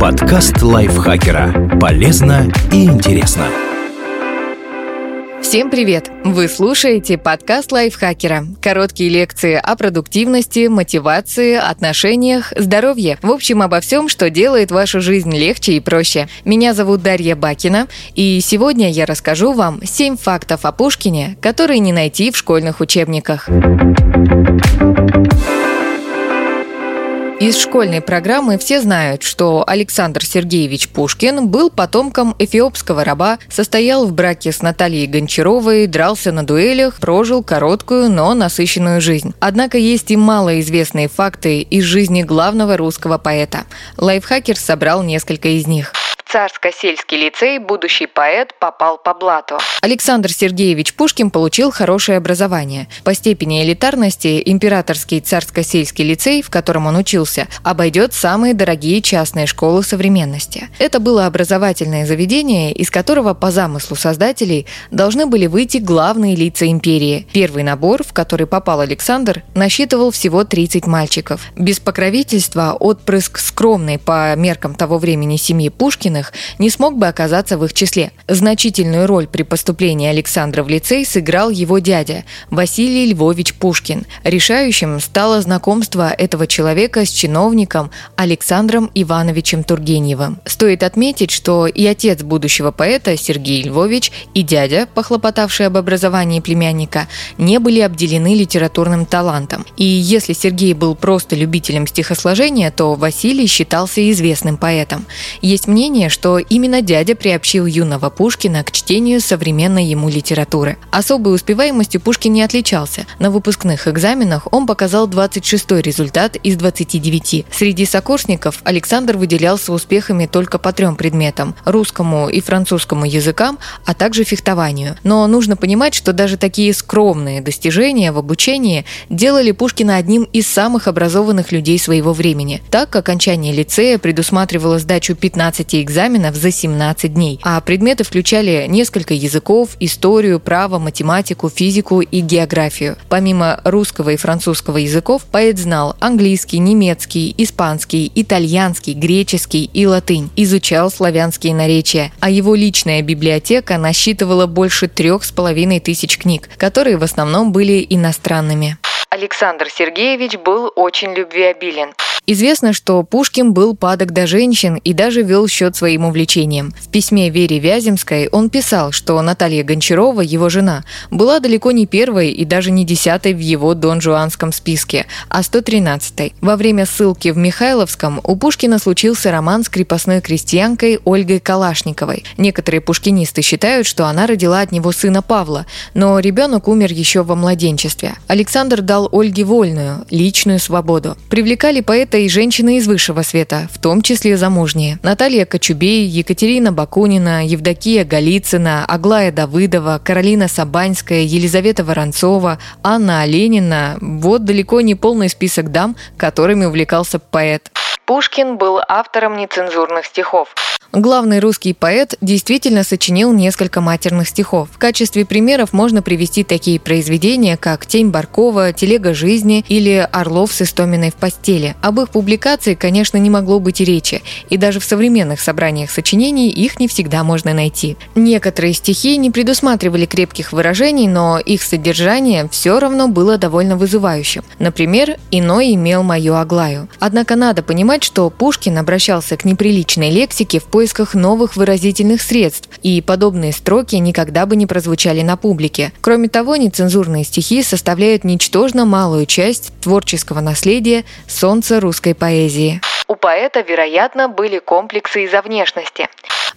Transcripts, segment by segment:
Подкаст лайфхакера. Полезно и интересно. Всем привет! Вы слушаете подкаст лайфхакера. Короткие лекции о продуктивности, мотивации, отношениях, здоровье. В общем, обо всем, что делает вашу жизнь легче и проще. Меня зовут Дарья Бакина, и сегодня я расскажу вам 7 фактов о Пушкине, которые не найти в школьных учебниках. Из школьной программы все знают, что Александр Сергеевич Пушкин был потомком эфиопского раба, состоял в браке с Натальей Гончаровой, дрался на дуэлях, прожил короткую, но насыщенную жизнь. Однако есть и малоизвестные факты из жизни главного русского поэта. Лайфхакер собрал несколько из них. Царско-сельский лицей будущий поэт попал по блату. Александр Сергеевич Пушкин получил хорошее образование. По степени элитарности императорский царско-сельский лицей, в котором он учился, обойдет самые дорогие частные школы современности. Это было образовательное заведение, из которого по замыслу создателей должны были выйти главные лица империи. Первый набор, в который попал Александр, насчитывал всего 30 мальчиков. Без покровительства отпрыск скромной по меркам того времени семьи Пушкина военных не смог бы оказаться в их числе. Значительную роль при поступлении Александра в лицей сыграл его дядя Василий Львович Пушкин. Решающим стало знакомство этого человека с чиновником Александром Ивановичем Тургеневым. Стоит отметить, что и отец будущего поэта Сергей Львович, и дядя, похлопотавший об образовании племянника, не были обделены литературным талантом. И если Сергей был просто любителем стихосложения, то Василий считался известным поэтом. Есть мнение, что именно дядя приобщил юного Пушкина к чтению современной ему литературы. Особой успеваемостью Пушкин не отличался. На выпускных экзаменах он показал 26 результат из 29. Среди сокурсников Александр выделялся успехами только по трем предметам – русскому и французскому языкам, а также фехтованию. Но нужно понимать, что даже такие скромные достижения в обучении делали Пушкина одним из самых образованных людей своего времени. Так, окончание лицея предусматривало сдачу 15 экзаменов экзаменов за 17 дней, а предметы включали несколько языков, историю, право, математику, физику и географию. Помимо русского и французского языков, поэт знал английский, немецкий, испанский, итальянский, греческий и латынь, изучал славянские наречия, а его личная библиотека насчитывала больше трех с половиной тысяч книг, которые в основном были иностранными. Александр Сергеевич был очень любвеобилен. Известно, что Пушкин был падок до женщин и даже вел счет своим увлечениям. В письме Вере Вяземской он писал, что Наталья Гончарова, его жена, была далеко не первой и даже не десятой в его донжуанском списке, а 113-й. Во время ссылки в Михайловском у Пушкина случился роман с крепостной крестьянкой Ольгой Калашниковой. Некоторые пушкинисты считают, что она родила от него сына Павла, но ребенок умер еще во младенчестве. Александр дал Ольге вольную, личную свободу. Привлекали поэта и женщины из высшего света, в том числе замужние. Наталья Кочубей, Екатерина Бакунина, Евдокия Голицына, Аглая Давыдова, Каролина Сабанская, Елизавета Воронцова, Анна Оленина – вот далеко не полный список дам, которыми увлекался поэт. Пушкин был автором нецензурных стихов. Главный русский поэт действительно сочинил несколько матерных стихов. В качестве примеров можно привести такие произведения, как «Тень Баркова», «Телега жизни» или «Орлов с Истоминой в постели». Об их публикации, конечно, не могло быть и речи, и даже в современных собраниях сочинений их не всегда можно найти. Некоторые стихи не предусматривали крепких выражений, но их содержание все равно было довольно вызывающим. Например, «Иной имел мою Аглаю». Однако надо понимать, что Пушкин обращался к неприличной лексике в поисках новых выразительных средств, и подобные строки никогда бы не прозвучали на публике. Кроме того, нецензурные стихи составляют ничтожно малую часть творческого наследия солнца русской поэзии. У поэта, вероятно, были комплексы из-за внешности.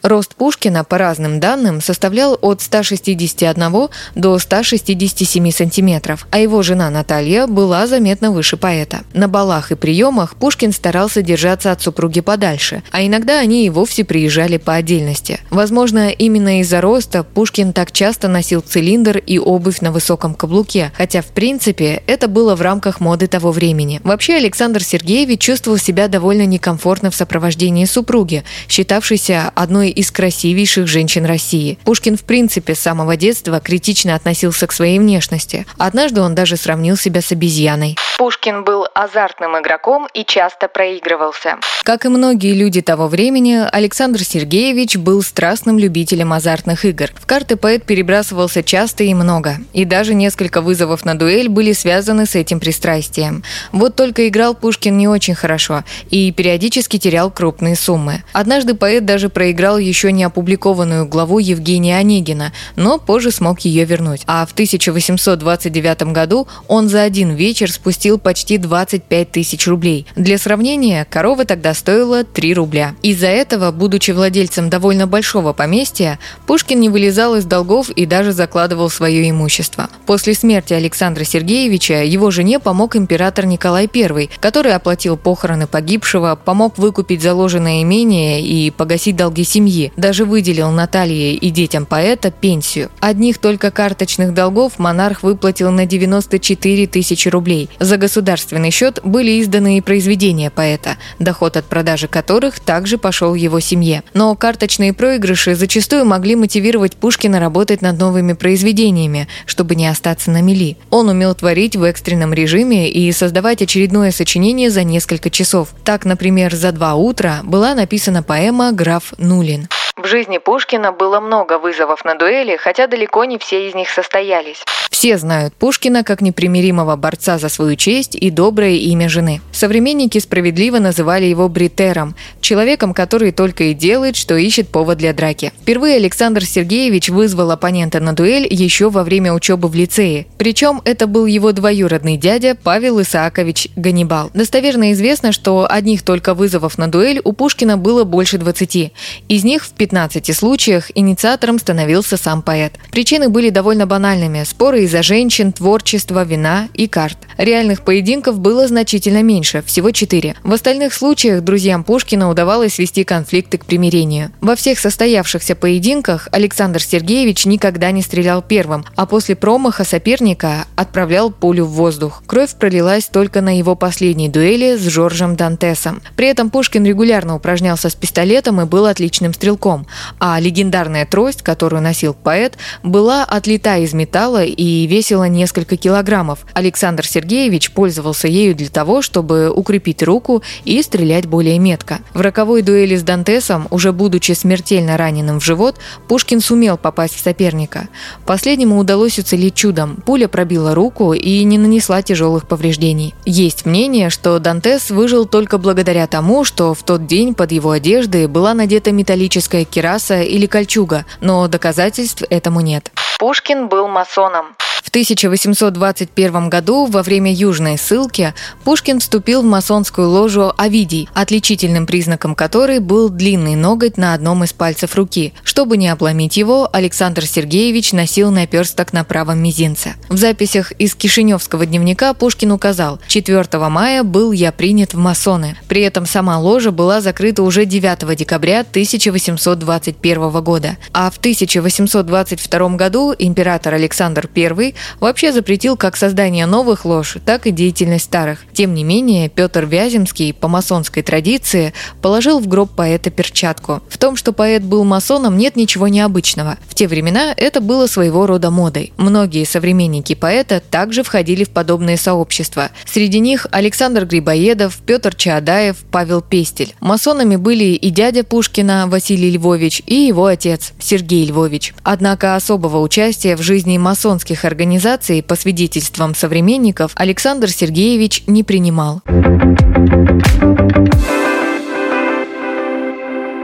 Рост Пушкина, по разным данным, составлял от 161 до 167 сантиметров, а его жена Наталья была заметно выше поэта. На балах и приемах Пушкин старался держаться от супруги подальше, а иногда они и вовсе приезжали по отдельности. Возможно, именно из-за роста Пушкин так часто носил цилиндр и обувь на высоком каблуке, хотя в принципе это было в рамках моды того времени. Вообще Александр Сергеевич чувствовал себя довольно некомфортно в сопровождении супруги, считавшейся одной из красивейших женщин России. Пушкин в принципе с самого детства критично относился к своей внешности. Однажды он даже сравнил себя с обезьяной. Пушкин был азартным игроком и часто проигрывался. Как и многие люди того времени, Александр Сергеевич был страстным любителем азартных игр. В карты поэт перебрасывался часто и много. И даже несколько вызовов на дуэль были связаны с этим пристрастием. Вот только играл Пушкин не очень хорошо и периодически терял крупные суммы. Однажды поэт даже проиграл еще не опубликованную главу Евгения Онегина, но позже смог ее вернуть. А в 1829 году он за один вечер спустил почти 25 тысяч рублей. Для сравнения, корова тогда стоила 3 рубля. Из-за этого, будучи владельцем довольно большого поместья, Пушкин не вылезал из долгов и даже закладывал свое имущество. После смерти Александра Сергеевича его жене помог император Николай I, который оплатил похороны погибшего, помог выкупить заложенное имение и погасить долги семьи, даже выделил Наталье и детям поэта пенсию. Одних только карточных долгов монарх выплатил на 94 тысячи рублей. За государственный счет были изданы и произведения поэта, доход от продажи которых также пошел его семье. Но карточные проигрыши зачастую могли мотивировать Пушкина работать над новыми произведениями, чтобы не остаться на мели. Он умел творить в экстренном режиме и создавать очередное сочинение за несколько часов. Так, например, за два утра была написана поэма «Граф Нулин». В жизни Пушкина было много вызовов на дуэли, хотя далеко не все из них состоялись. Все знают Пушкина как непримиримого борца за свою честь и доброе имя жены. Современники справедливо называли его бритером, человеком, который только и делает, что ищет повод для драки. Впервые Александр Сергеевич вызвал оппонента на дуэль еще во время учебы в лицее. Причем это был его двоюродный дядя Павел Исаакович Ганнибал. Достоверно известно, что одних только вызовов на дуэль у Пушкина было больше 20. Из них в 15 случаях инициатором становился сам поэт. Причины были довольно банальными – споры из-за женщин, творчества, вина и карт. Реальных поединков было значительно меньше, всего четыре. В остальных случаях друзьям Пушкина удавалось свести конфликты к примирению. Во всех состоявшихся поединках Александр Сергеевич никогда не стрелял первым, а после промаха соперника отправлял пулю в воздух. Кровь пролилась только на его последней дуэли с Жоржем Дантесом. При этом Пушкин регулярно упражнялся с пистолетом и был отличным стрелком, а легендарная трость, которую носил поэт, была отлита из металла и весила несколько килограммов. Александр Сергеевич пользовался ею для того, чтобы укрепить руку и стрелять более метко. В роковой дуэли с Дантесом, уже будучи смертельно раненым в живот, Пушкин сумел попасть в соперника. Последнему удалось уцелеть чудом. Пуля пробила руку и не нанесла тяжелых повреждений. Есть мнение, что Дантес выжил только благодаря тому, что в тот день под его одеждой была надета металлическая кераса или кольчуга, но доказательств этому нет. Пушкин был масоном. В 1821 году во время южной ссылки Пушкин вступил в масонскую ложу Овидий, отличительным признаком которой был длинный ноготь на одном из пальцев руки. Чтобы не обломить его, Александр Сергеевич носил наперсток на правом мизинце. В записях из Кишиневского дневника Пушкин указал, 4 мая был я принят в масоны. При этом сама ложа была закрыта уже 9 декабря 1821 года. А в 1822 году император Александр I вообще запретил как создание новых лож, так и деятельность старых. Тем не менее, Петр Вяземский по масонской традиции положил в гроб поэта перчатку. В том, что поэт был масоном, нет ничего необычного. В те времена это было своего рода модой. Многие современники поэта также входили в подобные сообщества. Среди них Александр Грибоедов, Петр Чаадаев, Павел Пестель. Масонами были и дядя Пушкина Василий Львович, и его отец Сергей Львович. Однако особого участия в жизни масонских организаций организации, по свидетельствам современников, Александр Сергеевич не принимал.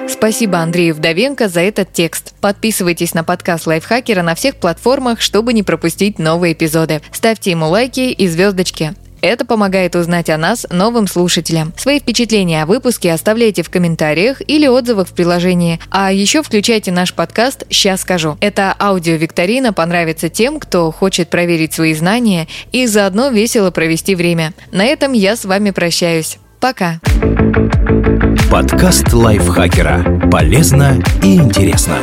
Спасибо Андрею Вдовенко за этот текст. Подписывайтесь на подкаст Лайфхакера на всех платформах, чтобы не пропустить новые эпизоды. Ставьте ему лайки и звездочки. Это помогает узнать о нас новым слушателям. Свои впечатления о выпуске оставляйте в комментариях или отзывах в приложении. А еще включайте наш подкаст «Сейчас скажу». Это аудиовикторина понравится тем, кто хочет проверить свои знания и заодно весело провести время. На этом я с вами прощаюсь. Пока. Подкаст лайфхакера. Полезно и интересно.